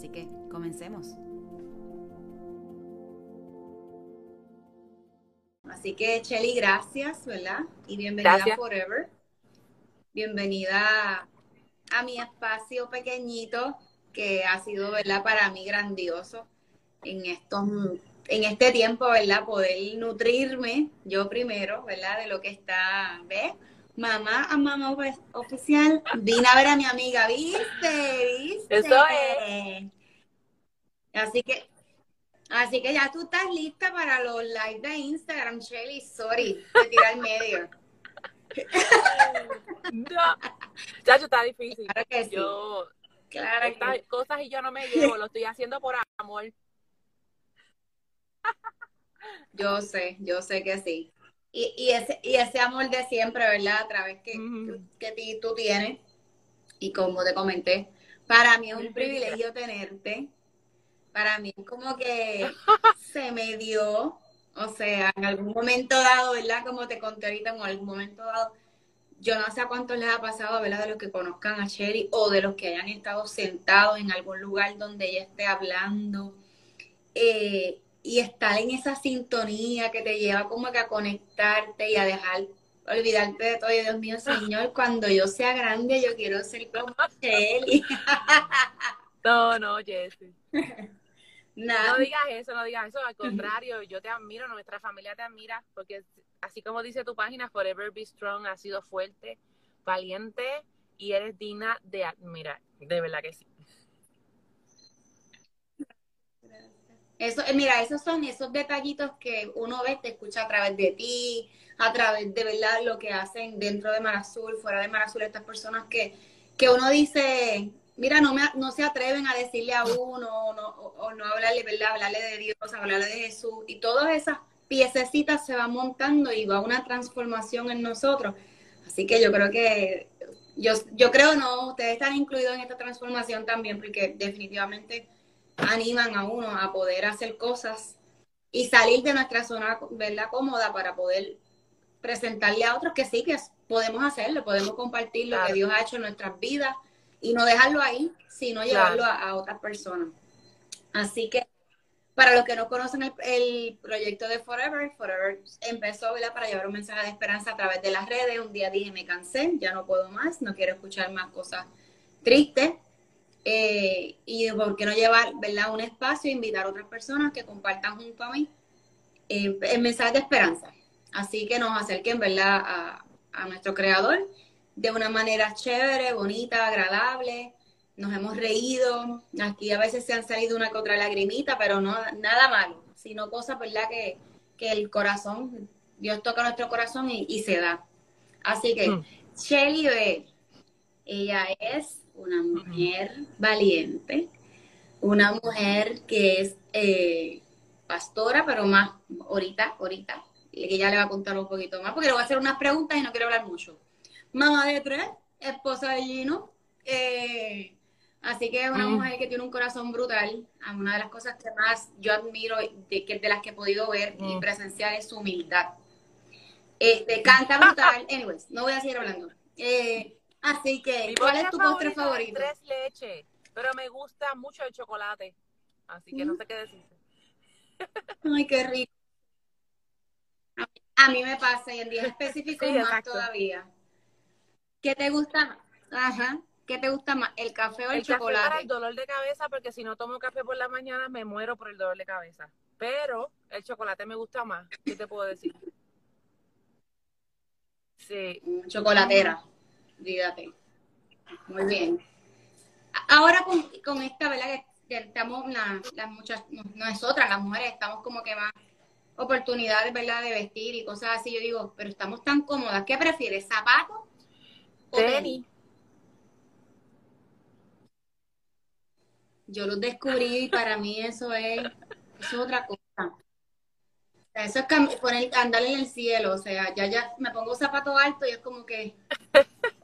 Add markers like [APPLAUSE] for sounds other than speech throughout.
Así que comencemos. Así que, Shelly, gracias, ¿verdad? Y bienvenida a Forever. Bienvenida a mi espacio pequeñito que ha sido, ¿verdad? Para mí grandioso en estos en este tiempo, ¿verdad? Poder nutrirme yo primero, ¿verdad? De lo que está, ¿ves? Mamá a mamá oficial, vine a ver a mi amiga, ¿viste? ¿Viste? Eso es. Así que, así que ya tú estás lista para los lives de Instagram, Shelly. Sorry, te tiré al medio. [LAUGHS] no, ya está difícil. Claro que sí. Yo, claro estas cosas y yo no me [LAUGHS] llevo, lo estoy haciendo por amor. Yo sé, yo sé que sí. Y, y, ese, y ese amor de siempre, ¿verdad? A través que, que, tú tienes. Y como te comenté, para mí es un privilegio tenerte. Para mí es como que [LAUGHS] se me dio, o sea, en algún momento dado, ¿verdad? Como te conté ahorita, en algún momento dado, yo no sé a cuántos les ha pasado, ¿verdad? De los que conozcan a Sherry o de los que hayan estado sentados en algún lugar donde ella esté hablando. Eh, y estar en esa sintonía que te lleva como que a conectarte y a dejar olvidarte de todo. Y Dios mío, Señor, cuando yo sea grande, yo quiero ser como Shelly. [LAUGHS] no, no, Jessie. No digas eso, no digas eso. Al contrario, yo te admiro, nuestra familia te admira, porque así como dice tu página, Forever Be Strong, ha sido fuerte, valiente y eres digna de admirar. De verdad que sí. Eso, eh, mira, esos son esos detallitos que uno ve, te escucha a través de ti, a través de verdad lo que hacen dentro de Marazul, fuera de Marazul, estas personas que, que uno dice, mira, no, me, no se atreven a decirle a uno o no, o, no hablarle, ¿verdad? Hablarle de Dios, hablarle de Jesús. Y todas esas piececitas se van montando y va una transformación en nosotros. Así que yo creo que, yo, yo creo no, ustedes están incluidos en esta transformación también, porque definitivamente animan a uno a poder hacer cosas y salir de nuestra zona ¿verdad? cómoda para poder presentarle a otros que sí, que podemos hacerlo, podemos compartir lo que Dios ha hecho en nuestras vidas y no dejarlo ahí, sino llevarlo a, otras personas. Así que para los que no conocen el, proyecto de Forever, Forever empezó ¿verdad? para llevar un mensaje de esperanza a través de las redes. Un día dije, me cansé, ya no puedo más, no quiero escuchar más cosas tristes. Eh, y por qué no llevar, ¿verdad? Un espacio e invitar a otras personas que compartan junto a mí eh, el mensaje de esperanza. Así que nos acerquen, ¿verdad? A, nuestro creador de una manera chévere, bonita, agradable. Nos hemos reído. Aquí a veces se han salido una que otra lagrimita, pero no nada malo, sino cosas, ¿verdad? Que, que el corazón, Dios toca nuestro corazón y, se da. Así que, mm. Shelly ella es una mujer valiente, una mujer que es eh, pastora, pero más ahorita, ahorita, que ya le va a contar un poquito más, porque le voy a hacer unas preguntas y no quiero hablar mucho. Mamá de tres, esposa de Gino, eh, así que es una mujer que tiene un corazón brutal. Una de las cosas que más yo admiro, de, de las que he podido ver y presenciar, es su humildad. Este, canta brutal. Anyways, no voy a seguir hablando. Eh, Así que, ¿cuál es tu postre favorito? Tres leche, pero me gusta mucho el chocolate. Así que no sé qué decir. Ay, qué rico. A mí me pasa, y en días [LAUGHS] específicos más todavía. ¿Qué te gusta más? Ajá. ¿Qué te gusta más, el café o el, chocolate? Café para el dolor de cabeza, porque si no tomo café por la mañana me muero por el dolor de cabeza. Pero el chocolate me gusta más. ¿Qué te puedo decir? Sí. Chocolatera dígate. Muy bien. Ahora con, esta, ¿verdad? Que estamos, las muchas, nosotras, las mujeres, estamos como que más oportunidades, ¿verdad? De vestir y cosas así. Yo digo, pero estamos tan cómodas. ¿Qué prefieres, zapatos o tenis? yo los descubrí y para mí eso es, eso es otra cosa. Eso es poner, andar en el cielo, o sea, ya, ya me pongo zapato alto y es como que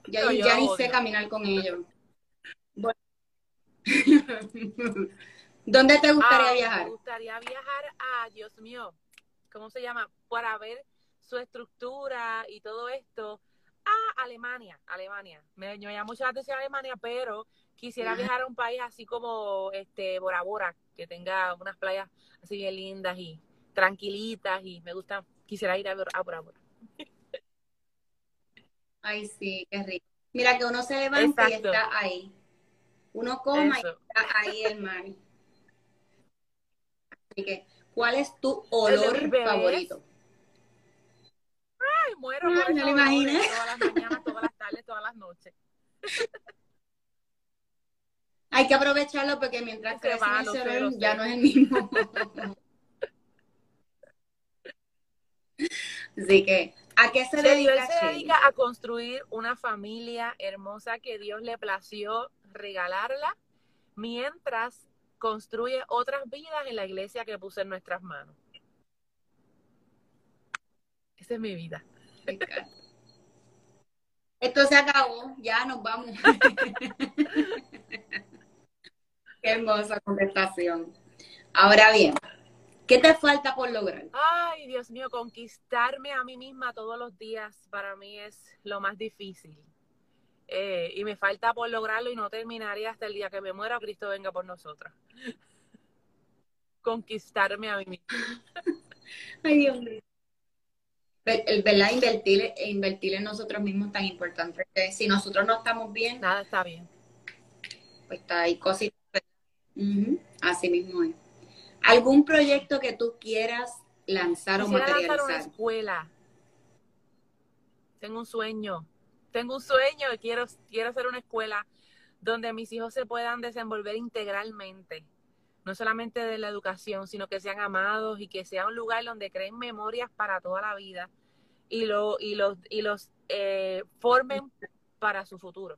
ya, ya ni sé caminar con ellos. [LAUGHS] ¿Dónde te gustaría viajar? Me gustaría viajar a, Dios mío, ¿cómo se llama? Para ver su estructura y todo esto. A Alemania, Alemania. Me, me llama mucho la atención Alemania, pero quisiera viajar a un país así como este Bora Bora, que tenga unas playas así bien lindas y tranquilitas y me gusta, quisiera ir a, a Bora Bora. Ay, sí, qué rico. Mira que uno se levanta y está ahí. Uno coma y está ahí el mar. Así que, ¿cuál es tu olor favorito? Ay, muero por no lo imaginé. Todas las mañanas, todas las tardes, todas las noches. [LAUGHS] Hay que aprovecharlo porque mientras crece el olor ya no es el mismo. [LAUGHS] [LAUGHS] Así que, ¿a qué se, dedica? se dedica a construir una familia hermosa que Dios le plació regalarla mientras construye otras vidas en la iglesia que puse en nuestras manos. Esa es mi vida. [LAUGHS] Esto se acabó, ya nos vamos. [LAUGHS] Qué hermosa contestación. Ahora bien, ¿qué te falta por lograr? Ay, Dios mío, conquistarme a mí misma todos los días para mí es lo más difícil. Eh, y me falta por lograrlo y no terminaría hasta el día que me muera Cristo venga por nosotros. [LAUGHS] Conquistarme a mí misma. Ay, Dios mío. El, ¿Verdad? Invertir, invertir en nosotros mismos es tan importante. Que si nosotros no estamos bien, nada está bien. Pues está ahí cositas. Así mismo es. ¿Algún proyecto que tú quieras lanzar o materializar? Lanzar una escuela. Tengo un sueño tengo un sueño y quiero, quiero hacer una escuela donde mis hijos se puedan desenvolver integralmente, no solamente de la educación, sino que sean amados y que sea un lugar donde creen memorias para toda la vida y, lo, y los, y los eh, formen para su futuro.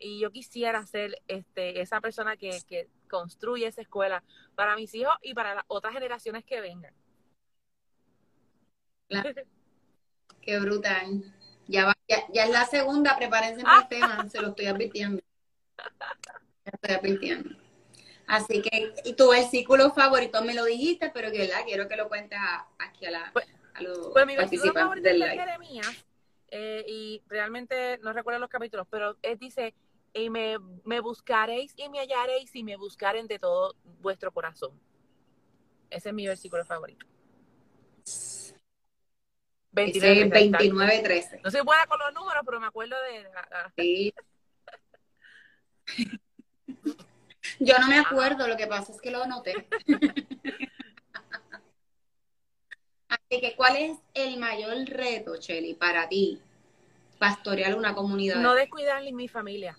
Y yo quisiera ser este, esa persona que, que construye esa escuela para mis hijos y para las otras generaciones que vengan. [LAUGHS] Qué brutal. Ya, ya, es la segunda, prepárense para el [LAUGHS] tema, se lo estoy advirtiendo. estoy advirtiendo. Así que, y tu versículo favorito me lo dijiste, pero que la quiero que lo cuentes aquí a, la, pues, a los pues mi versículo favorito es de Jeremías, eh, y realmente no recuerdo los capítulos, pero él dice, y me, me buscaréis y me hallaréis y me buscaren de todo vuestro corazón. Ese es mi versículo favorito. 29-13. No soy buena con los números, pero me acuerdo de... Sí. [LAUGHS] Yo no me acuerdo, lo que pasa es que lo anoté. [LAUGHS] Así que, ¿cuál es el mayor reto, Cheli, para ti, pastorear una comunidad? No descuidar mi familia.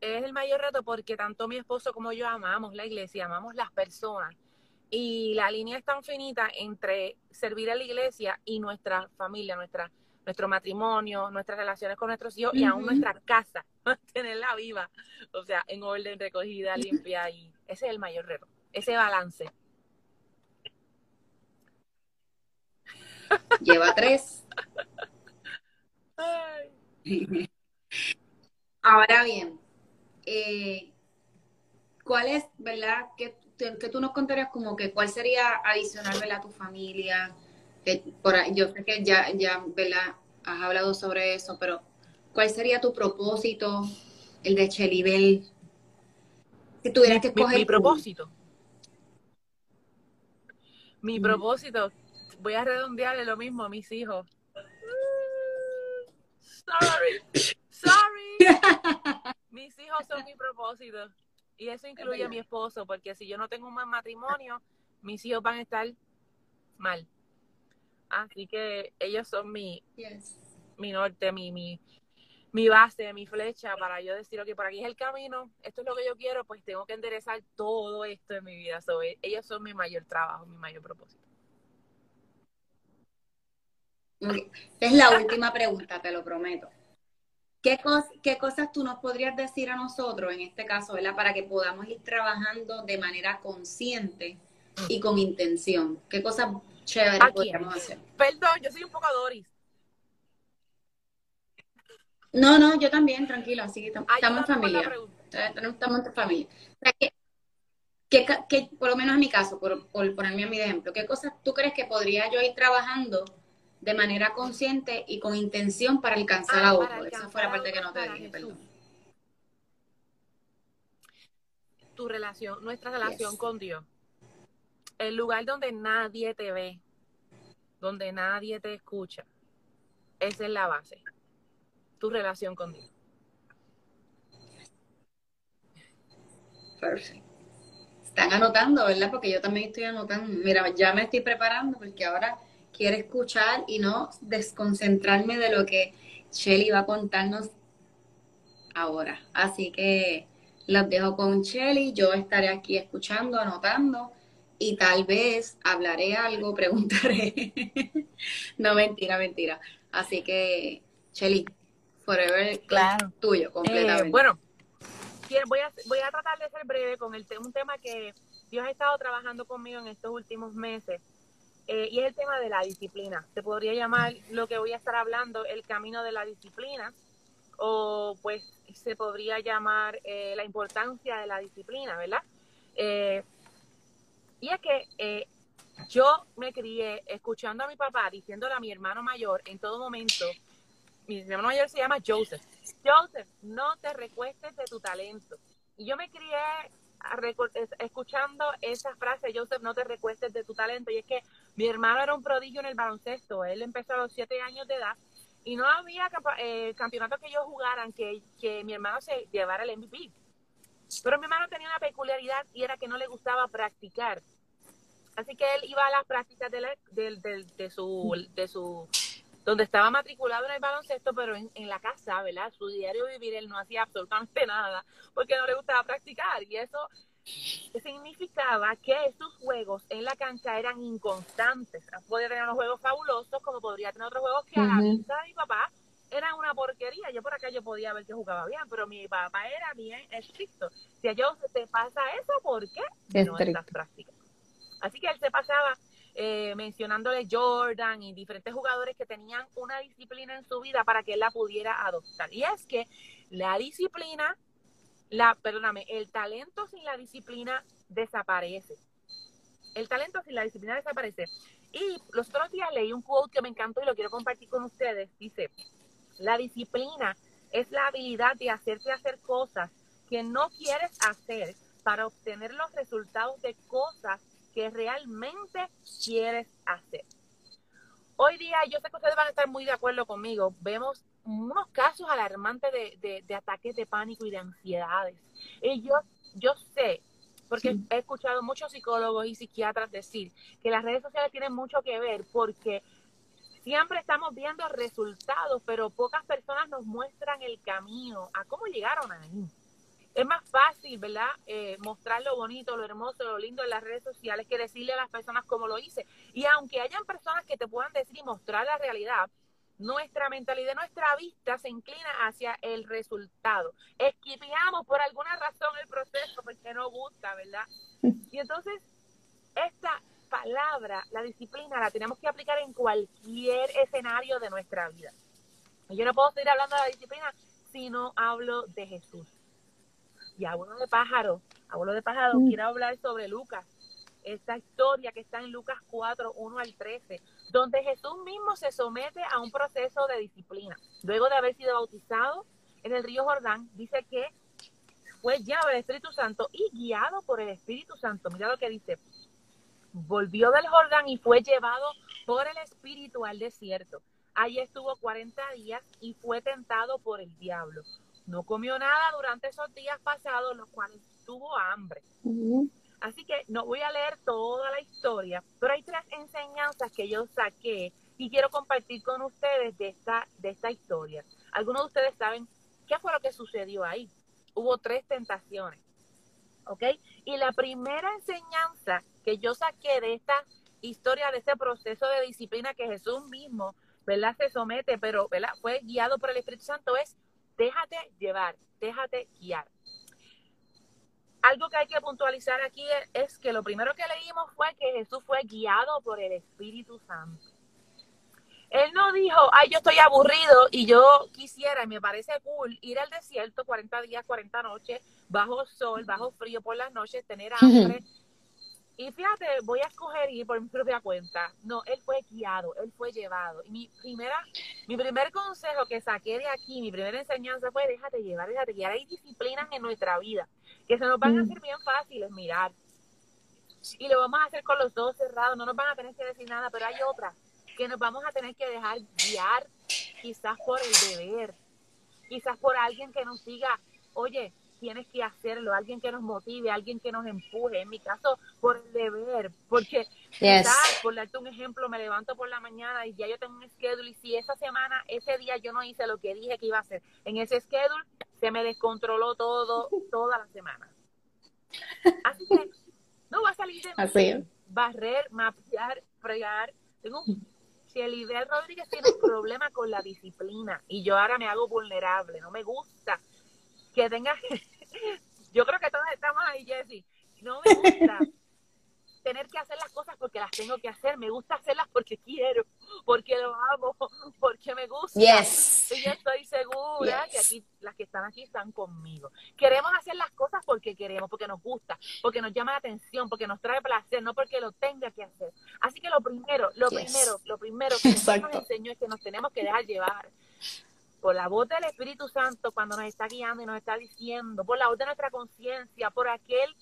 Es el mayor reto porque tanto mi esposo como yo amamos la iglesia, amamos las personas y la línea es tan finita entre servir a la iglesia y nuestra familia, nuestra, nuestro matrimonio, nuestras relaciones con nuestros hijos y aún nuestra casa, [LAUGHS] mantenerla viva, o sea, en orden, recogida, limpia y ese es el mayor reto, ese balance. Lleva tres. [LAUGHS] [LAUGHS] Ahora bien, eh, ¿cuál es, verdad, que que tú nos contarías como que cuál sería adicional, a tu familia. por yo sé que ya, ya, ¿verdad? Has hablado sobre eso, pero ¿cuál sería tu propósito, el de Chelibel? Si tuvieras que escoger. Mi, propósito. Mi propósito, voy a redondearle lo mismo a mis hijos. Sorry, sorry. [LAUGHS] mis hijos son mi propósito. Y eso incluye a mi esposo, porque si yo no tengo un buen matrimonio, mis hijos van a estar mal. Así que ellos son mi, mi norte, mi, mi, mi base, mi flecha para yo decir, que por aquí es el camino, esto es lo que yo quiero, pues tengo que enderezar todo esto en mi vida. ellos son mi mayor trabajo, mi mayor propósito. Es la última pregunta, te lo prometo. ¿Qué, ¿Qué cosas tú nos podrías decir a nosotros, en este caso, ¿verdad? Para que podamos ir trabajando de manera consciente y con intención. ¿Qué cosas chéveres podríamos hacer? Perdón, yo soy un poco Doris. No, no, yo también, tranquilo, así que estamos en familia. Estamos en familia. que, por lo menos en mi caso, por, por ponerme a mi ejemplo, ¿qué cosas tú crees que podría yo ir trabajando de manera consciente y con intención para alcanzar ah, a otro? Esa fue la parte que no te dije, perdón. Tu relación, nuestra relación con Dios. El lugar donde nadie te ve, donde nadie te escucha. Esa es la base tu relación con Dios. Perfecto. Están anotando, ¿verdad? Porque yo también estoy anotando. Mira, ya me estoy preparando porque ahora quiero escuchar y no desconcentrarme de lo que Shelly va a contarnos ahora. Así que los dejo con Shelly. Yo estaré aquí escuchando, anotando y tal vez hablaré algo, [LAUGHS] preguntaré. no, mentira, mentira. Así que, Shelly, forever claro. tuyo, eh, completamente. bueno, voy a, voy a tratar de ser breve con el un tema que Dios ha estado trabajando conmigo en estos últimos meses. Eh, y es el tema de la disciplina. Se podría llamar lo que voy a estar hablando el camino de la disciplina, o pues se podría llamar eh, la importancia de la disciplina, ¿verdad? y es que yo me crié escuchando a mi papá diciéndole a mi hermano mayor en todo momento mi hermano mayor se llama Joseph. Joseph, no te recuestes de tu talento. Y yo me crié escuchando esa frase, Joseph, no te recuestes de tu talento. Y es que mi hermano era un prodigio en el baloncesto. Él empezó a los siete años de edad y no había eh, campeonatos que ellos jugaran que, que mi hermano se llevara el MVP. Pero mi hermano tenía una peculiaridad y era que no le gustaba practicar. Así que él iba a las prácticas de, de, su, de su donde estaba matriculado en el baloncesto, pero en, la casa, ¿verdad? Su diario vivir, él no hacía absolutamente nada porque no le gustaba practicar. Y eso significaba que sus juegos en la cancha eran inconstantes. Podía tener unos juegos fabulosos, como podría tener otros juegos que a la vista de mi papá eran una porquería. Yo por acá yo podía ver que jugaba bien, pero mi papá era bien estricto. Si a se te pasa eso, ¿por qué? No estás practicando. Así que él se pasaba eh, mencionándole Jordan y diferentes jugadores que tenían una disciplina en su vida para que él la pudiera adoptar. Y es que la disciplina, la, perdóname, el talento sin la disciplina desaparece. El talento sin la disciplina desaparece. Y los otros días leí un quote que me encantó y lo quiero compartir con ustedes. Dice, la disciplina es la habilidad de hacerte hacer cosas que no quieres hacer para obtener los resultados de cosas que realmente quieres hacer. Hoy día, yo sé que ustedes van a estar muy de acuerdo conmigo, vemos unos casos alarmantes de, de, ataques de pánico y de ansiedades. Y yo, yo sé, porque he escuchado muchos psicólogos y psiquiatras decir que las redes sociales tienen mucho que ver porque siempre estamos viendo resultados, pero pocas personas nos muestran el camino a cómo llegaron ahí es más fácil, ¿verdad? Eh, mostrar lo bonito, lo hermoso, lo lindo en las redes sociales que decirle a las personas cómo lo hice. Y aunque hayan personas que te puedan decir y mostrar la realidad, nuestra mentalidad, nuestra vista se inclina hacia el resultado. Esquipeamos por alguna razón el proceso porque no gusta, ¿verdad? [LAUGHS] Y entonces, esta palabra, la disciplina, la tenemos que aplicar en cualquier escenario de nuestra vida. Yo no puedo seguir hablando de la disciplina si no hablo de Jesús y abuelo de pájaro, abuelo de pájaro, mm. quiero hablar sobre Lucas, esta historia que está en Lucas 4, 1 al 13, donde Jesús mismo se somete a un proceso de disciplina. Luego de haber sido bautizado en el río Jordán, dice que fue lleno del Espíritu Santo y guiado por el Espíritu Santo. Mira lo que dice. Volvió del Jordán y fue llevado por el Espíritu al desierto. Allí estuvo 40 días y fue tentado por el diablo. No comió nada durante esos días pasados, los cuales tuvo hambre. Así que no voy a leer toda la historia, pero hay tres enseñanzas que yo saqué y quiero compartir con ustedes de esta, de esta historia. Algunos de ustedes saben qué fue lo que sucedió ahí. Hubo tres tentaciones. ¿Ok? Y la primera enseñanza que yo saqué de esta historia, de este proceso de disciplina que Jesús mismo, ¿verdad? Se somete, pero, ¿verdad? Fue guiado por el Espíritu Santo, es Déjate llevar, déjate guiar. Algo que hay que puntualizar aquí es, que lo primero que leímos fue que Jesús fue guiado por el Espíritu Santo. Él no dijo, ay, yo estoy aburrido y yo quisiera, y me parece cool, ir al desierto 40 días, 40 noches, bajo sol, bajo frío por las noches, tener hambre. Y fíjate, voy a escoger ir por mi propia cuenta. No, él fue guiado, él fue llevado. Y mi primera, mi primer consejo que saqué de aquí, mi primera enseñanza fue déjate llevar, déjate guiar. Hay disciplinas en nuestra vida que se nos van a hacer bien fáciles mirar. Y lo vamos a hacer con los dos cerrados, no nos van a tener que decir nada, pero hay otras que nos vamos a tener que dejar guiar quizás por el deber, quizás por alguien que nos diga, oye, tienes que hacerlo, alguien que nos motive, alguien que nos empuje, en mi caso por el deber, porque quizás, por darte un ejemplo, me levanto por la mañana y ya yo tengo un schedule y si esa semana, ese día yo no hice lo que dije que iba a hacer, en ese schedule se me descontroló todo, [LAUGHS] toda la semana. Así que no va a salir de barrer, mapear, fregar. Tengo si Elidel Rodríguez tiene un problema con la disciplina y yo ahora me hago vulnerable, no me gusta que tenga, [LAUGHS] yo creo que todos estamos ahí, Jessy, no me gusta tener que hacer las cosas porque las tengo que hacer, me gusta hacerlas porque quiero, porque lo amo, porque me gusta. Yes. Y yo estoy segura que aquí las que están aquí están conmigo. Queremos hacer las cosas porque queremos, porque nos gusta, porque nos llama la atención, porque nos trae placer, no porque lo tenga que hacer. Así que lo primero, lo primero, lo primero que nos enseñó es que nos tenemos que dejar llevar por la voz del Espíritu Santo cuando nos está guiando y nos está diciendo, por la voz de nuestra conciencia, por aquel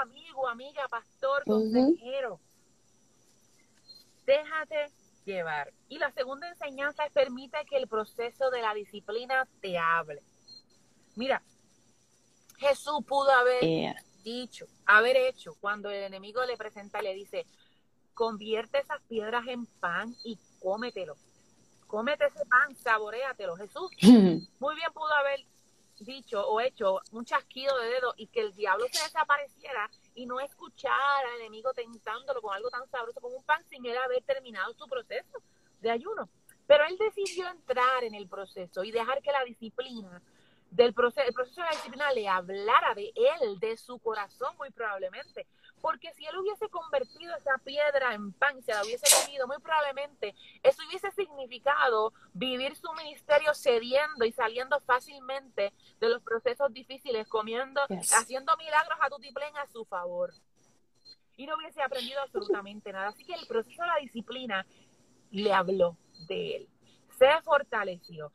amigo, amiga, pastor, consejero. Déjate llevar. Y la segunda enseñanza es permite que el proceso de la disciplina te hable. Mira, Jesús pudo haber dicho, haber hecho, cuando el enemigo le presenta, le dice, convierte esas piedras en pan y cómetelo. Cómete ese pan, saboreatelo. Jesús [LAUGHS] muy bien pudo haber dicho o hecho un chasquido de dedo y que el diablo se desapareciera y no escuchar al enemigo tentándolo con algo tan sabroso como un pan sin él haber terminado su proceso de ayuno. Pero él decidió entrar en el proceso y dejar que la disciplina del proceso, el proceso de la disciplina le hablara de él, de su corazón muy probablemente. Porque si él hubiese convertido esa piedra en pan, se la hubiese comido, muy probablemente eso hubiese significado vivir su ministerio cediendo y saliendo fácilmente de los procesos difíciles, comiendo, haciendo milagros a Tutiplén a su favor. Y no hubiese aprendido [LAUGHS] absolutamente nada. Así que el proceso de la disciplina le habló de él. Se fortaleció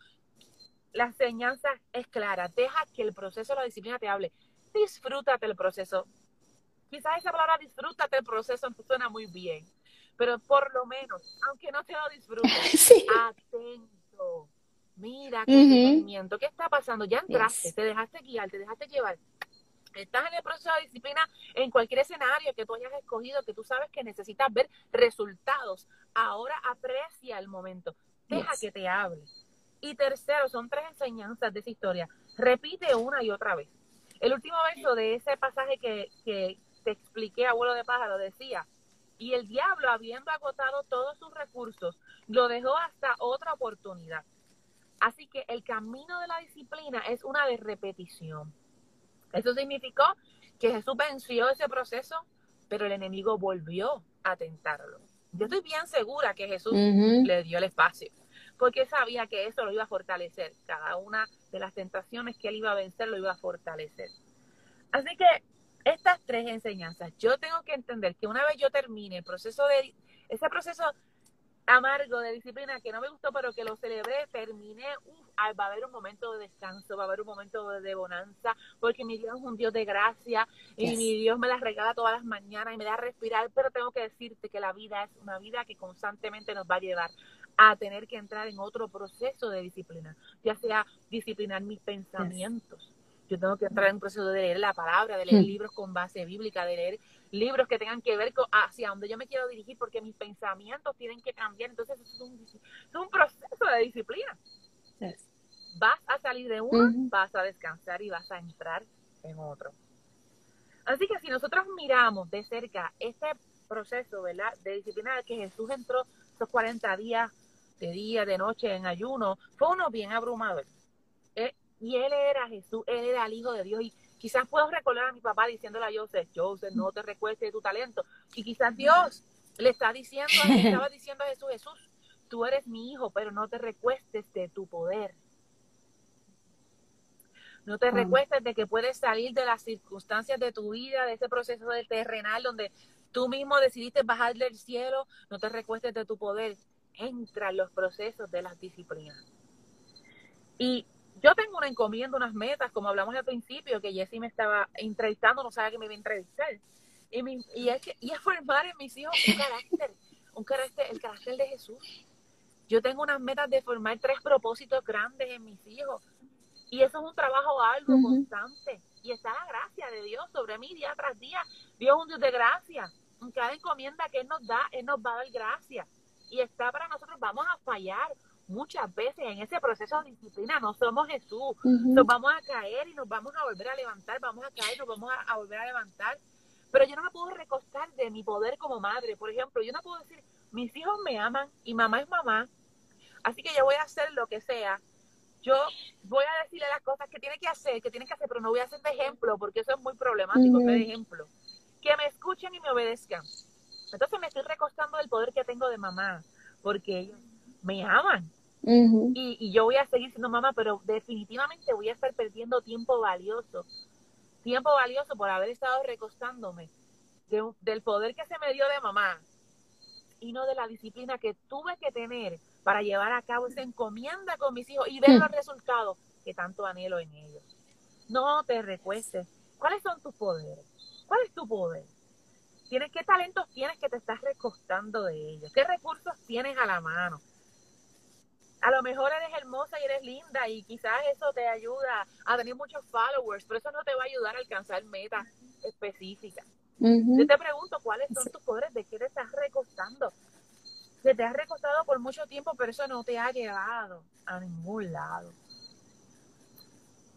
la enseñanza es clara. Deja que el proceso de la disciplina te hable. Disfrútate el proceso. Quizás esa palabra disfrútate el proceso no suena muy bien, pero por lo menos, aunque no te lo disfrutes, [LAUGHS] atento. Mira qué movimiento, qué está pasando. Ya entraste, te dejaste guiar, te dejaste llevar. Estás en el proceso de disciplina en cualquier escenario que tú hayas escogido, que tú sabes que necesitas ver resultados. Ahora aprecia el momento. Deja que te hable y tercero, son tres enseñanzas de esa historia. Repite una y otra vez. El último verso de ese pasaje que, te expliqué, abuelo de pájaro, decía, y el diablo, habiendo agotado todos sus recursos, lo dejó hasta otra oportunidad. Así que el camino de la disciplina es una de repetición. Eso significó que Jesús venció ese proceso, pero el enemigo volvió a tentarlo. Yo estoy bien segura que Jesús le dio el espacio porque sabía que eso lo iba a fortalecer. Cada una de las tentaciones que él iba a vencer lo iba a fortalecer. Así que estas tres enseñanzas, yo tengo que entender que una vez yo termine el proceso de, ese proceso amargo de disciplina que no me gustó, pero que lo celebré, terminé, va a haber un momento de descanso, va a haber un momento de, bonanza, porque mi Dios es un Dios de gracia y mi Dios me la regala todas las mañanas y me da a respirar, pero tengo que decirte que la vida es una vida que constantemente nos va a llevar a tener que entrar en otro proceso de disciplina, ya sea disciplinar mis pensamientos. Yo tengo que entrar en un proceso de leer la palabra, de leer hmm. libros con base bíblica, de leer libros que tengan que ver con hacia donde yo me quiero dirigir, porque mis pensamientos tienen que cambiar. Entonces, es un, es un proceso de disciplina. Vas a salir de uno, vas a descansar y vas a entrar en otro. Así que si nosotros miramos de cerca este proceso, ¿verdad? De disciplina que Jesús entró esos 40 días de día, de noche, en ayuno, fue uno bien abrumador. Eh, Y él era Jesús, él era el Hijo de Dios. Y quizás puedo recordar a mi papá diciéndole a Joseph, Joseph, no te recuestes de tu talento. Y quizás Dios le está diciendo, le [LAUGHS] estaba diciendo a Jesús, Jesús, tú eres mi hijo, pero no te recuestes de tu poder. No te recuestes de que puedes salir de las circunstancias de tu vida, de ese proceso de terrenal donde tú mismo decidiste bajar del cielo. No te recuestes de tu poder. Entra en los procesos de las disciplinas. Y yo tengo una encomienda, unas metas, como hablamos al principio, que Jessy me estaba entrevistando, no sabía que me iba a entrevistar. Y, y, es que, y es formar en mis hijos un carácter, un carácter, el carácter de Jesús. Yo tengo unas metas de formar tres propósitos grandes en mis hijos. Y eso es un trabajo algo constante. Y está la gracia de Dios sobre mí día tras día. Dios es un Dios de gracia. En cada encomienda que Él nos da, Él nos va a dar gracia. Y está para nosotros, vamos a fallar muchas veces en ese proceso de disciplina. No somos Jesús. Nos vamos a caer y nos vamos a volver a levantar. Vamos a caer y nos vamos a volver a levantar. Pero yo no me puedo recostar de mi poder como madre. Por ejemplo, yo no puedo decir, mis hijos me aman y mamá es mamá Así que yo voy a hacer lo que sea. Yo voy a decirle las cosas que tiene que hacer, que tiene que hacer, pero no voy a hacer de ejemplo, porque eso es muy problemático, de ejemplo. Que me escuchen y me obedezcan. Entonces me estoy recostando del poder que tengo de mamá, porque ellos me aman. Y, y, yo voy a seguir siendo mamá, pero definitivamente voy a estar perdiendo tiempo valioso. Tiempo valioso por haber estado recostándome del poder que se me dio de mamá y no de la disciplina que tuve que tener para llevar a cabo esa encomienda con mis hijos y ver los resultados que tanto anhelo en ellos. No te recuestes. ¿Cuáles son tus poderes? ¿Cuál es tu poder? ¿Tienes, ¿Qué talentos tienes que te estás recostando de ellos? ¿Qué recursos tienes a la mano? A lo mejor eres hermosa y eres linda y quizás eso te ayuda a tener muchos followers, pero eso no te va a ayudar a alcanzar metas específicas. Yo te pregunto, ¿cuáles son tus poderes? ¿De qué te estás recostando? Se te ha recostado por mucho tiempo, pero eso no te ha llevado a ningún lado.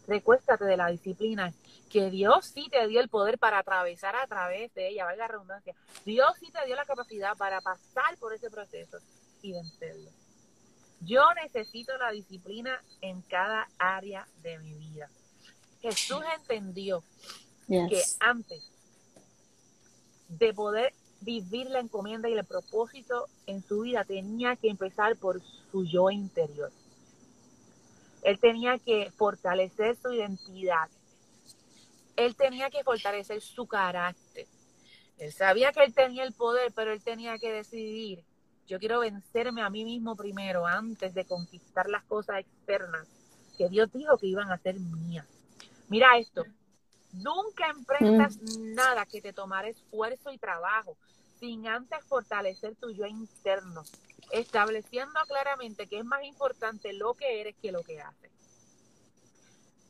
Recuéstate de la disciplina, que Dios sí te dio el poder para atravesar a través de ella, valga la redundancia. Dios sí te dio la capacidad para pasar por ese proceso y vencerlo. Yo necesito la disciplina en cada área de mi vida. Jesús entendió que antes de poder vivir la encomienda y el propósito en su vida, tenía que empezar por su yo interior. Él tenía que fortalecer su identidad. Él tenía que fortalecer su carácter. Él sabía que él tenía el poder, pero él tenía que decidir, yo quiero vencerme a mí mismo primero antes de conquistar las cosas externas que Dios dijo que iban a ser mías. Mira esto, Nunca emprendas nada que te tomara esfuerzo y trabajo sin antes fortalecer tu yo interno, estableciendo claramente que es más importante lo que eres que lo que haces.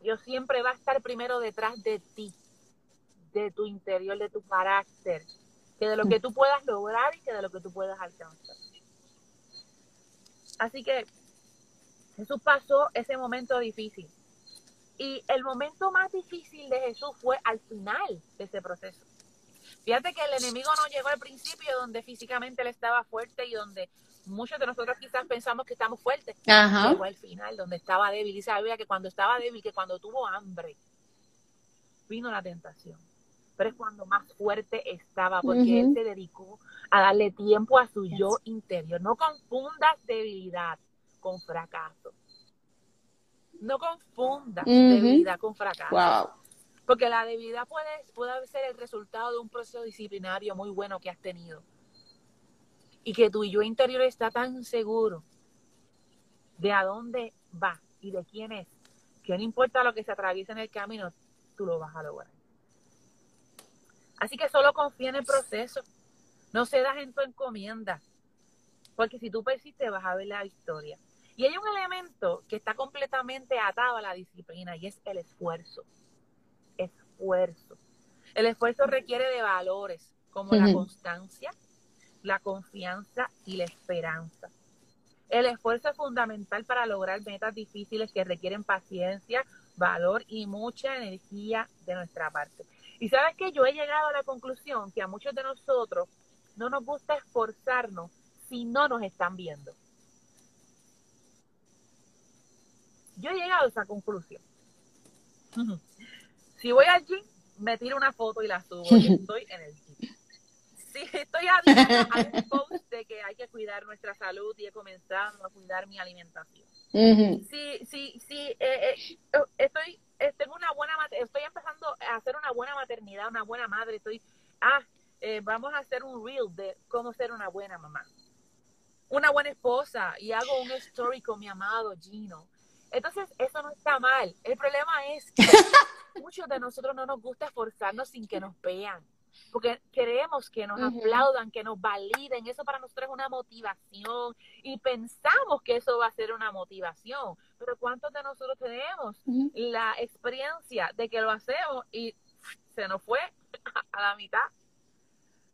Dios siempre va a estar primero detrás de ti, de tu interior, de tu carácter, que de lo que tú puedas lograr y que de lo que tú puedas alcanzar. Así que Jesús pasó ese momento difícil y el momento más difícil de Jesús fue al final de ese proceso. Fíjate que el enemigo no llegó al principio donde físicamente él estaba fuerte y donde muchos de nosotros quizás pensamos que estamos fuertes. Llegó al final donde estaba débil. Y sabía que cuando estaba débil, que cuando tuvo hambre, vino la tentación. Pero es cuando más fuerte estaba, porque él se dedicó a darle tiempo a su yo interior. No confundas debilidad con fracaso. No confundas debilidad con fracaso. Porque la debilidad puede, puede ser el resultado de un proceso disciplinario muy bueno que has tenido. Y que tu yo interior está tan seguro de a dónde va y de quién es, que no importa lo que se atraviese en el camino, tú lo vas a lograr. Así que solo confía en el proceso. No cedas en tu encomienda. Porque si tú persistes, vas a ver la historia. Y hay un elemento que está completamente atado a la disciplina y es el esfuerzo. Esfuerzo. El esfuerzo requiere de valores como la constancia, la confianza y la esperanza. El esfuerzo es fundamental para lograr metas difíciles que requieren paciencia, valor y mucha energía de nuestra parte. Y sabes que yo he llegado a la conclusión que a muchos de nosotros no nos gusta esforzarnos si no nos están viendo. Yo he llegado a esa conclusión. [LAUGHS] Si voy al gym, me tiro una foto y la subo. y [LAUGHS] estoy en el gym. Si estoy a un [LAUGHS] post de que hay que cuidar nuestra salud y he comenzado a cuidar mi alimentación. Si, si, si eh, eh, estoy, tengo una buena, estoy empezando a hacer una buena maternidad, una buena madre, estoy, ah, vamos a hacer un reel de cómo ser una buena mamá una buena esposa y hago un story con mi amado Gino. Entonces, eso no está mal. El problema es que [LAUGHS] muchos de nosotros no nos gusta esforzarnos sin que nos vean. Porque queremos que nos aplaudan, que nos validen. Eso para nosotros es una motivación. Y pensamos que eso va a ser una motivación. Pero ¿cuántos de nosotros tenemos la experiencia de que lo hacemos y se nos fue a la mitad?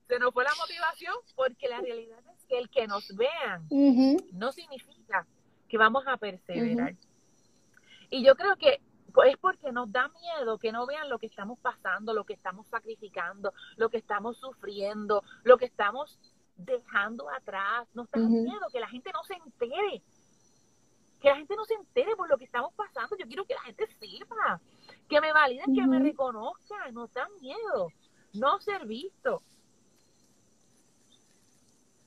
Se nos fue la motivación porque la realidad es que el que nos vean no significa que vamos a perseverar. Y yo creo que es porque nos da miedo que no vean lo que estamos pasando, lo que estamos sacrificando, lo que estamos sufriendo, lo que estamos dejando atrás. Nos da miedo que la gente no se entere. Que la gente no se entere por lo que estamos pasando. Yo quiero que la gente sepa, que me validen, que me reconozcan. Nos da miedo no ser visto.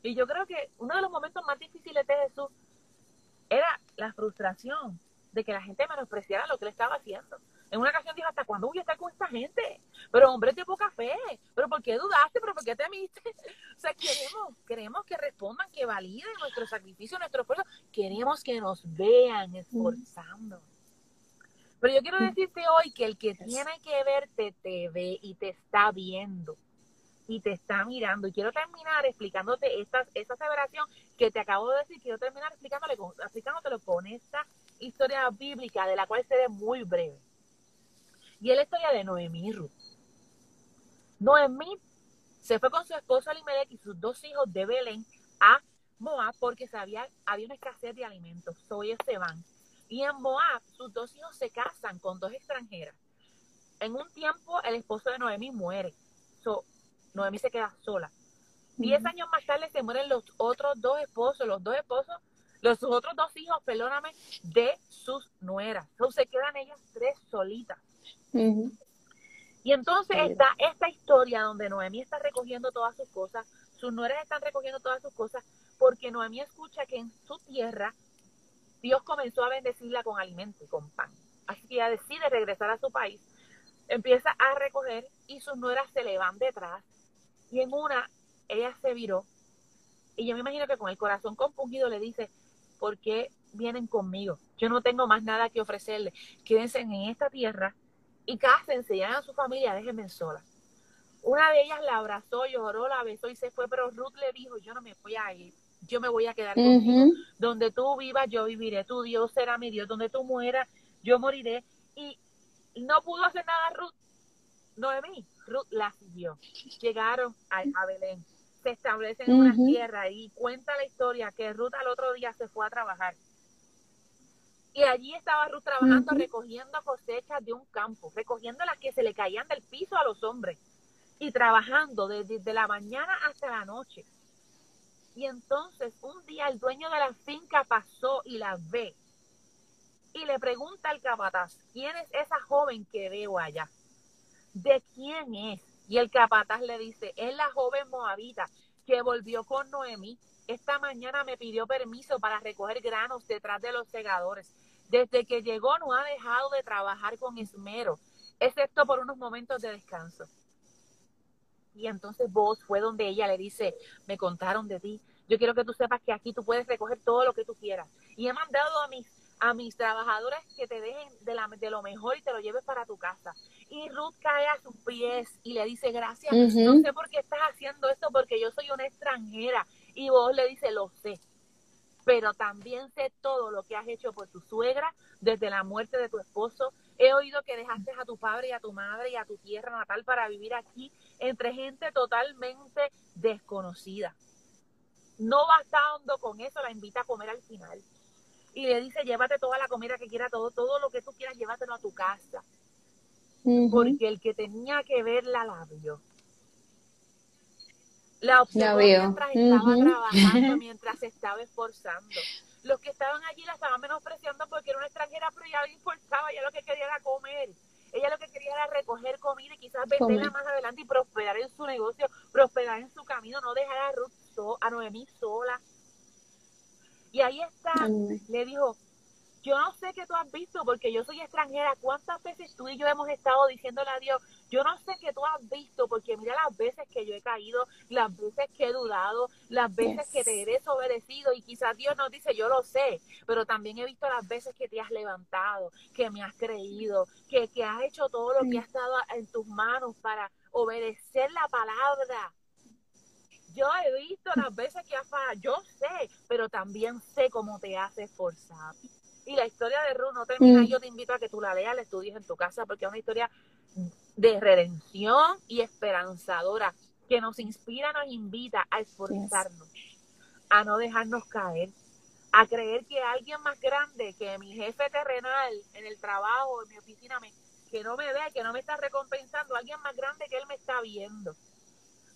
Y yo creo que uno de los momentos más difíciles de Jesús era la frustración de que la gente menospreciara lo que él estaba haciendo. En una ocasión dijo, ¿hasta cuándo voy a estar con esta gente? Pero hombre de poca fe, ¿pero por qué dudaste? ¿Pero por qué temiste? [LAUGHS] O sea, queremos, queremos que respondan, que validen nuestro sacrificio, nuestro esfuerzo. Queremos que nos vean esforzando. Pero yo quiero decirte hoy que el que tiene que verte te ve y te está viendo y te está mirando. Y quiero terminar explicándote esta, esta aseveración que te acabo de decir. Quiero terminar explicándole, explicándotelo con esta historia bíblica de la cual seré muy breve. Y es la historia de Noemí y Ruth. Noemí se fue con su esposo Elimelech y sus dos hijos de Belén a Moab porque sabía, había una escasez de alimentos. Soy se van. Y en Moab sus dos hijos se casan con dos extranjeras. En un tiempo el esposo de Noemí muere. So, Noemí se queda sola. Diez años más tarde se mueren los otros dos esposos, los dos esposos, los otros dos hijos, perdóname, de sus nueras. Entonces se quedan ellas tres solitas. Y entonces está esta historia donde Noemí está recogiendo todas sus cosas, sus nueras están recogiendo todas sus cosas, porque Noemí escucha que en su tierra Dios comenzó a bendecirla con alimento y con pan. Así que ella decide regresar a su país, empieza a recoger y sus nueras se le van detrás y en una, ella se viró y yo me imagino que con el corazón compungido le dice, ¿por qué vienen conmigo? Yo no tengo más nada que ofrecerles. Quédense en esta tierra y cásense, llamen a su familia, déjenme sola. Una de ellas la abrazó, lloró, la besó y se fue, pero Ruth le dijo, yo no me voy a ir, yo me voy a quedar contigo. Donde tú vivas, yo viviré, tu Dios será mi Dios, donde tú mueras, yo moriré. Y no pudo hacer nada Ruth, Noemí, Ruth la siguió. Llegaron a, Belén, se establecen en una tierra y cuenta la historia que Ruth al otro día se fue a trabajar. Y allí estaba Ruth trabajando, recogiendo cosechas de un campo, recogiendo las que se le caían del piso a los hombres y trabajando desde, la mañana hasta la noche. Y entonces un día el dueño de la finca pasó y la ve y le pregunta al capataz, ¿quién es esa joven que veo allá? ¿de quién es? Y el capataz le dice, es la joven moabita que volvió con Noemí. Esta mañana me pidió permiso para recoger granos detrás de los segadores. Desde que llegó no ha dejado de trabajar con esmero, excepto por unos momentos de descanso. Y entonces vos fue donde ella le dice, me contaron de ti. Yo quiero que tú sepas que aquí tú puedes recoger todo lo que tú quieras. Y he mandado a mis a mis trabajadores que te dejen de, la, de lo mejor y te lo lleves para tu casa. Y Ruth cae a sus pies y le dice, gracias, no sé por qué estás haciendo esto, porque yo soy una extranjera. Y vos le dice, lo sé, pero también sé todo lo que has hecho por tu suegra desde la muerte de tu esposo. He oído que dejaste a tu padre y a tu madre y a tu tierra natal para vivir aquí entre gente totalmente desconocida. No bastando con eso, la invita a comer al final y le dice, llévate toda la comida que quieras, todo, todo lo que tú quieras, llévatelo a tu casa. Porque el que tenía que verla la vio. La observó mientras estaba trabajando, [LAUGHS] mientras se estaba esforzando. Los que estaban allí la estaban menospreciando porque era una extranjera, pero ya le importaba, ya lo que quería era comer. Ella lo que quería era recoger comida y quizás venderla más adelante y prosperar en su negocio, prosperar en su camino, no dejar a Ruth, a Noemí sola. Y ahí está, le dijo, yo no sé qué tú has visto porque yo soy extranjera. ¿Cuántas veces tú y yo hemos estado diciéndole a Dios, yo no sé qué tú has visto porque mira las veces que yo he caído, las veces que he dudado, las veces que te he desobedecido y quizás Dios nos dice, yo lo sé, pero también he visto las veces que te has levantado, que me has creído, que, que has hecho todo lo que ha estado en tus manos para obedecer la palabra. Yo he visto las veces que has fallado, yo sé, pero también sé cómo te has esforzado. Y la historia de Ruth no termina, mm. yo te invito a que tú la leas, la estudies en tu casa, porque es una historia de redención y esperanzadora que nos inspira, nos invita a esforzarnos, a no dejarnos caer, a creer que alguien más grande que mi jefe terrenal en el trabajo, en mi oficina, me, que no me ve, que no me está recompensando, alguien más grande que él me está viendo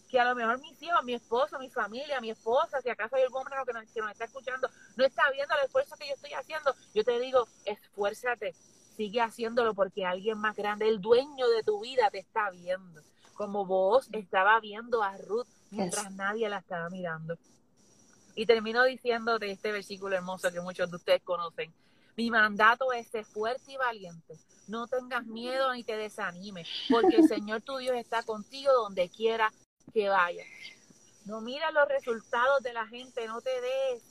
que a lo mejor mis hijos, mi esposo, mi familia, mi esposa, si acaso hay algún hombre que nos, que nos está escuchando, no está viendo el esfuerzo que yo estoy haciendo, yo te digo, esfuérzate, sigue haciéndolo porque alguien más grande, el dueño de tu vida te está viendo, como vos estaba viendo a Ruth mientras nadie la estaba mirando. Y termino diciéndote este versículo hermoso que muchos de ustedes conocen. Mi mandato es ser fuerte y valiente. No tengas miedo ni te desanimes, porque el Señor tu Dios está contigo donde quiera que vaya. No mira los resultados de la gente, no te des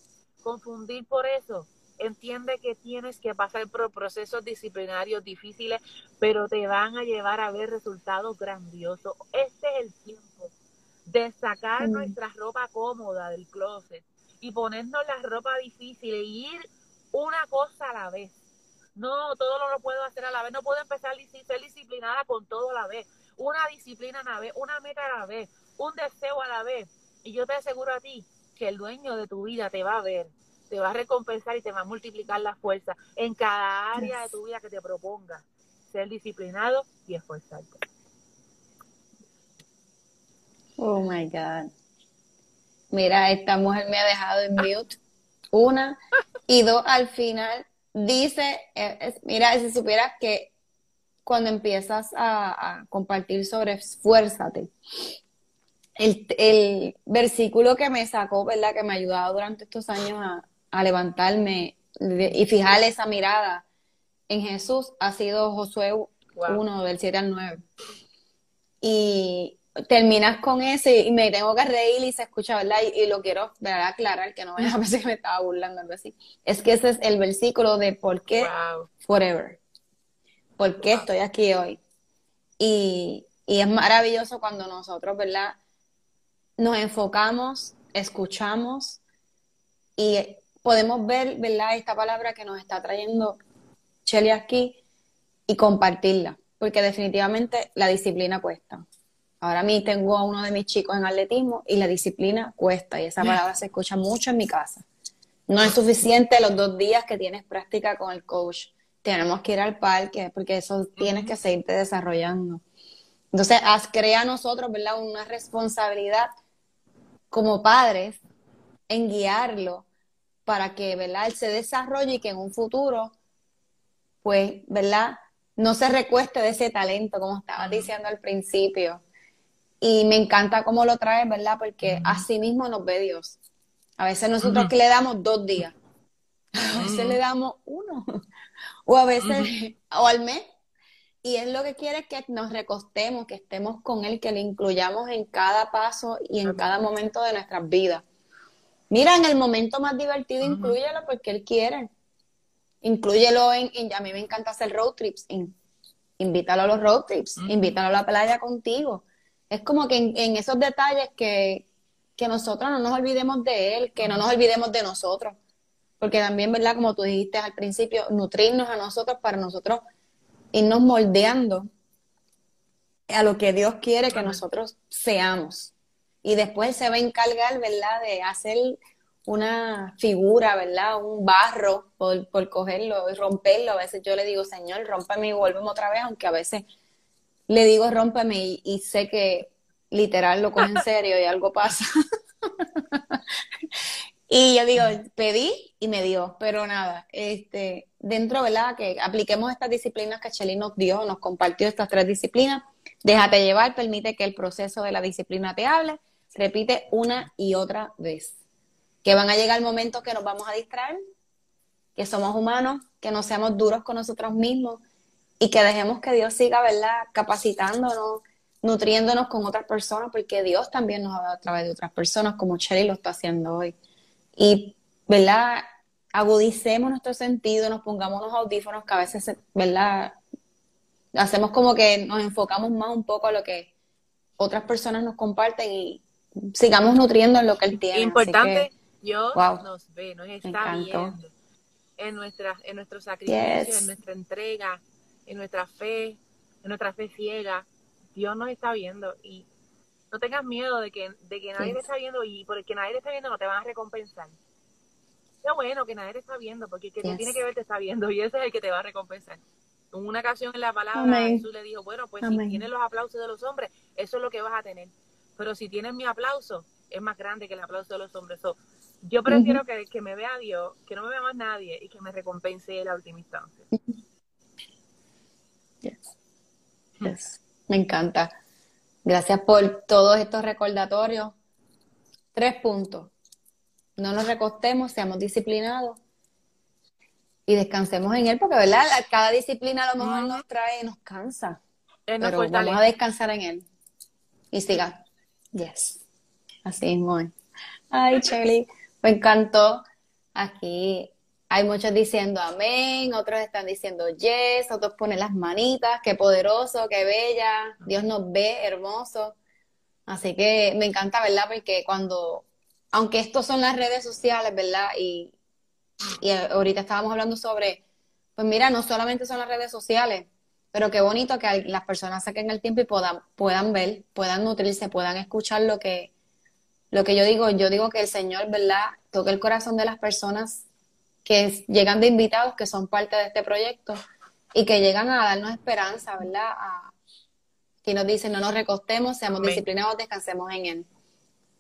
confundir por eso. Entiende que tienes que pasar por procesos disciplinarios difíciles, pero te van a llevar a ver resultados grandiosos. Este es el tiempo de sacar mm. nuestra ropa cómoda del closet y ponernos la ropa difícil e ir una cosa a la vez. No, todo lo, lo puedo hacer a la vez. No puedo empezar a ser disciplinada con todo a la vez. Una disciplina a la vez, una meta a la vez un deseo a la vez. Y yo te aseguro a ti que el dueño de tu vida te va a ver, te va a recompensar y te va a multiplicar la fuerza en cada área de tu vida que te proponga. Ser disciplinado y esforzarte. Oh my God. Mira, esta mujer me ha dejado en mute. Una. Y dos, al final dice, eh, mira, si supieras que cuando empiezas a, a compartir sobre esfuérzate, el, versículo que me sacó, ¿verdad? Que me ha ayudado durante estos años a, levantarme y fijar esa mirada en Jesús ha sido Josué 1, del 7 al 9. Y terminas con ese y me tengo que reír y se escucha, ¿verdad? Y, lo quiero ¿verdad? aclarar, que no vaya a pensar que me estaba burlando algo así. Es que ese es el versículo de por qué forever. ¿Por qué estoy aquí hoy? Y, y es maravilloso cuando nosotros, ¿verdad? Nos enfocamos, escuchamos y podemos ver, ¿verdad? Esta palabra que nos está trayendo Shelly aquí y compartirla, porque definitivamente la disciplina cuesta. Ahora a mí tengo a uno de mis chicos en atletismo y la disciplina cuesta y esa palabra se escucha mucho en mi casa. No es suficiente los dos días que tienes práctica con el coach. Tenemos que ir al parque porque eso tienes que seguirte desarrollando. Entonces, crea a nosotros, ¿verdad? Una responsabilidad como padres en guiarlo para que, ¿verdad? Él se desarrolle y que en un futuro, pues, ¿verdad? No se recueste de ese talento, como estaba diciendo al principio. Y me encanta cómo lo trae, ¿verdad? Porque así mismo nos ve Dios. A veces nosotros que le damos dos días, a veces le damos uno, [LAUGHS] o a veces, o al mes, y él lo que quiere es que nos recostemos, que estemos con él, que le incluyamos en cada paso y en cada momento de nuestras vidas. Mira, en el momento más divertido, incluyelo porque él quiere. Inclúyelo en, a mí me encanta hacer road trips. invítalo a los road trips, invítalo a la playa contigo. Es como que en, esos detalles que, que nosotros no nos olvidemos de él, que no nos olvidemos de nosotros. Porque también, ¿verdad? Como tú dijiste al principio, nutrirnos a nosotros para nosotros irnos moldeando a lo que Dios quiere que nosotros seamos. Y después se va a encargar, ¿verdad?, de hacer una figura, ¿verdad? Un barro por, por cogerlo y romperlo. A veces yo le digo, Señor, rómpeme y vuélveme otra vez, aunque a veces le digo, rómpeme y, y sé que literal lo coge en [LAUGHS] serio y algo pasa. Y yo digo, pedí y me dio, pero nada, este, dentro, ¿verdad? Que apliquemos estas disciplinas que Chelly nos dio, nos compartió estas tres disciplinas. Déjate llevar, permite que el proceso de la disciplina te hable, repite una y otra vez. Que van a llegar momentos que nos vamos a distraer, que somos humanos, que no seamos duros con nosotros mismos y que dejemos que Dios siga, ¿verdad? Capacitándonos, nutriéndonos con otras personas, porque Dios también nos ha dado a través de otras personas, como Chelly lo está haciendo hoy. Y, ¿verdad? Agudicemos nuestro sentido, nos pongamos los audífonos que a veces, ¿verdad? Hacemos como que nos enfocamos más un poco a lo que otras personas nos comparten y sigamos nutriendo en lo que Él tiene. Importante, Dios nos ve, nos está viendo en, nuestra, en nuestro sacrificio, en nuestra entrega, en nuestra fe, en nuestra fe ciega. Dios nos está viendo y no tengas miedo de que, de que nadie te está viendo y porque nadie te está viendo no te van a recompensar. Qué bueno que nadie te está viendo porque el que te tiene que ver te está viendo y ese es el que te va a recompensar. En una ocasión en la palabra Jesús le dijo, bueno, pues si tienes los aplausos de los hombres, eso es lo que vas a tener. Pero si tienes mi aplauso, es más grande que el aplauso de los hombres. yo prefiero que, que, me vea Dios, que no me vea más nadie y que me recompense en la última instancia. Me encanta. Gracias por todos estos recordatorios. Tres puntos. No nos recostemos, seamos disciplinados y descansemos en él, porque verdad, cada disciplina a lo mejor nos trae, nos cansa. pero vamos a descansar en él. Y siga. Yes. Así mismo. Ay, Shelly, me encantó. Aquí hay muchos diciendo amén, otros están diciendo yes, otros ponen las manitas, qué poderoso, qué bella, Dios nos ve, hermoso. Así que me encanta, ¿verdad? Porque cuando, aunque estos son las redes sociales, ¿verdad? Y, y ahorita estábamos hablando sobre, pues mira, no solamente son las redes sociales, pero qué bonito que las personas saquen el tiempo y puedan, puedan ver, puedan nutrirse, puedan escuchar lo que, lo que yo digo. Yo digo que el Señor, ¿verdad? Toque el corazón de las personas que llegan de invitados que son parte de este proyecto y que llegan a darnos esperanza, ¿verdad? A, que nos dicen no nos recostemos, seamos disciplinados, descansemos en él.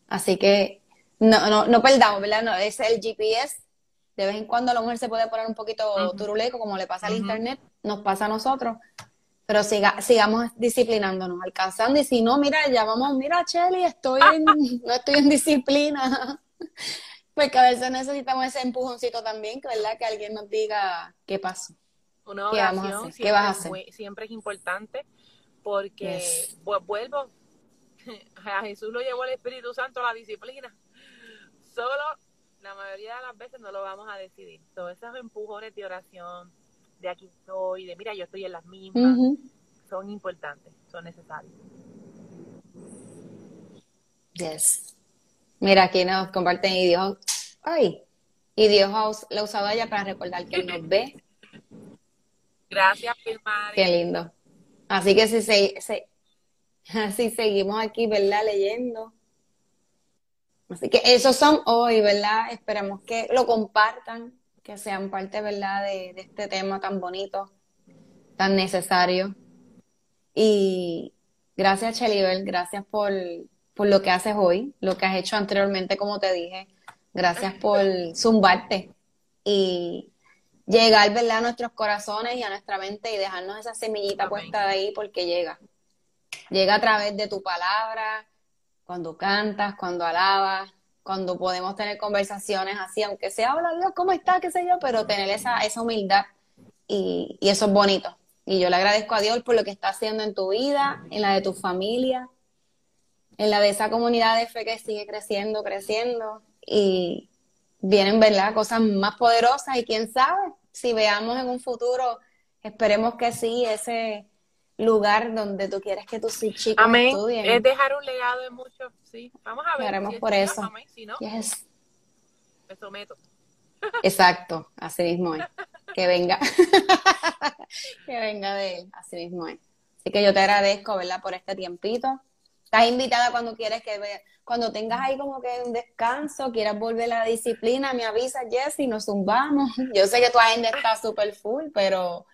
Así que no, no, no perdamos, ¿verdad? No, es el GPS. De vez en cuando a lo mejor se puede poner un poquito turuleco, como le pasa al internet, nos pasa a nosotros. Pero siga, sigamos disciplinándonos, alcanzando. Y si no, mira, ya vamos, mira, Chelly, estoy [LAUGHS] no estoy en disciplina. Porque a veces necesitamos ese empujoncito también, verdad que alguien nos diga qué pasó. Una oración ¿Qué, vas a hacer? siempre es importante porque vuelvo, [LAUGHS] a Jesús lo llevó el Espíritu Santo a la disciplina. Solo la mayoría de las veces no lo vamos a decidir. Todos esos empujones de oración, de aquí estoy, de mira, yo estoy en las mismas, son importantes, son necesarios. Yes. Mira, aquí nos comparten y Dios, ay, y Dios la ha usado ella para recordar que Él nos ve. Gracias, Qué lindo. Así que si, se, [LAUGHS] seguimos aquí, ¿verdad? Leyendo. Así que esos son hoy, ¿verdad? Esperamos que lo compartan, que sean parte, ¿verdad? De, de este tema tan bonito, tan necesario. Y gracias, Chelibel, gracias por, por lo que haces hoy, lo que has hecho anteriormente, como te dije. Gracias por zumbarte y llegar, ¿verdad?, a nuestros corazones y a nuestra mente y dejarnos esa semillita puesta de ahí porque llega. Llega a través de tu palabra, cuando cantas, cuando alabas, cuando podemos tener conversaciones así, aunque sea, hola Dios, ¿cómo está? qué sé yo, pero tener esa, esa humildad y, y eso es bonito. Y yo le agradezco a Dios por lo que está haciendo en tu vida, en la de tu familia, en la de esa comunidad de fe que sigue creciendo, creciendo y vienen, ¿verdad? Cosas más poderosas y quién sabe, si veamos en un futuro, esperemos que sí, ese lugar donde tú quieres que tus chicos Amén. estudien. Es dejar un legado de muchos, sí. Vamos a ver. Haremos por eso. si no, me someto. Exacto, así mismo es. [LAUGHS] Que venga. [LAUGHS] que venga de él, así mismo es. Así que yo te agradezco, ¿verdad? Por este tiempito. Estás invitada cuando quieres que cuando tengas ahí como que un descanso, quieras volver a la disciplina, me avisa Jessy, nos zumbamos. [LAUGHS] Yo sé que tu agenda está súper full, pero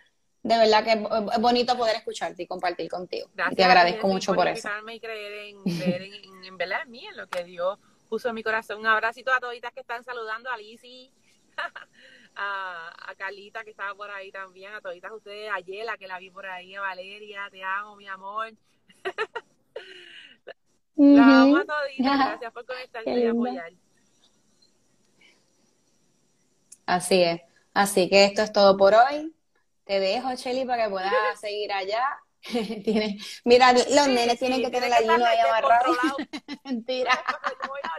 de verdad que es bonito poder escucharte y compartir contigo. te agradezco mucho por, eso. Y creer en, creer en, en, en, verdad en mí, en lo que Dios puso en mi corazón. Un abracito a toditas que están saludando, a Lizzy, [LAUGHS] a, a Carlita que estaba por ahí también, a toditas ustedes, a Yela que la vi por ahí, a Valeria, te amo, mi amor. [LAUGHS] La amo a toditas, [LAUGHS] gracias por conectarse y apoyar. Así es. Así que esto es todo por hoy. Te dejo, Shelly, para que puedas [LAUGHS] seguir allá. [LAUGHS] Tiene, mira, los nenes tienen que tener la lleno ahí amarrado. Mentira. voy a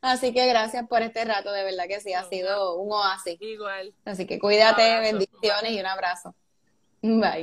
Así que gracias por este rato, de verdad que sí, ha sido un oasis. Igual. Así que cuídate, bendiciones y un abrazo. Bye.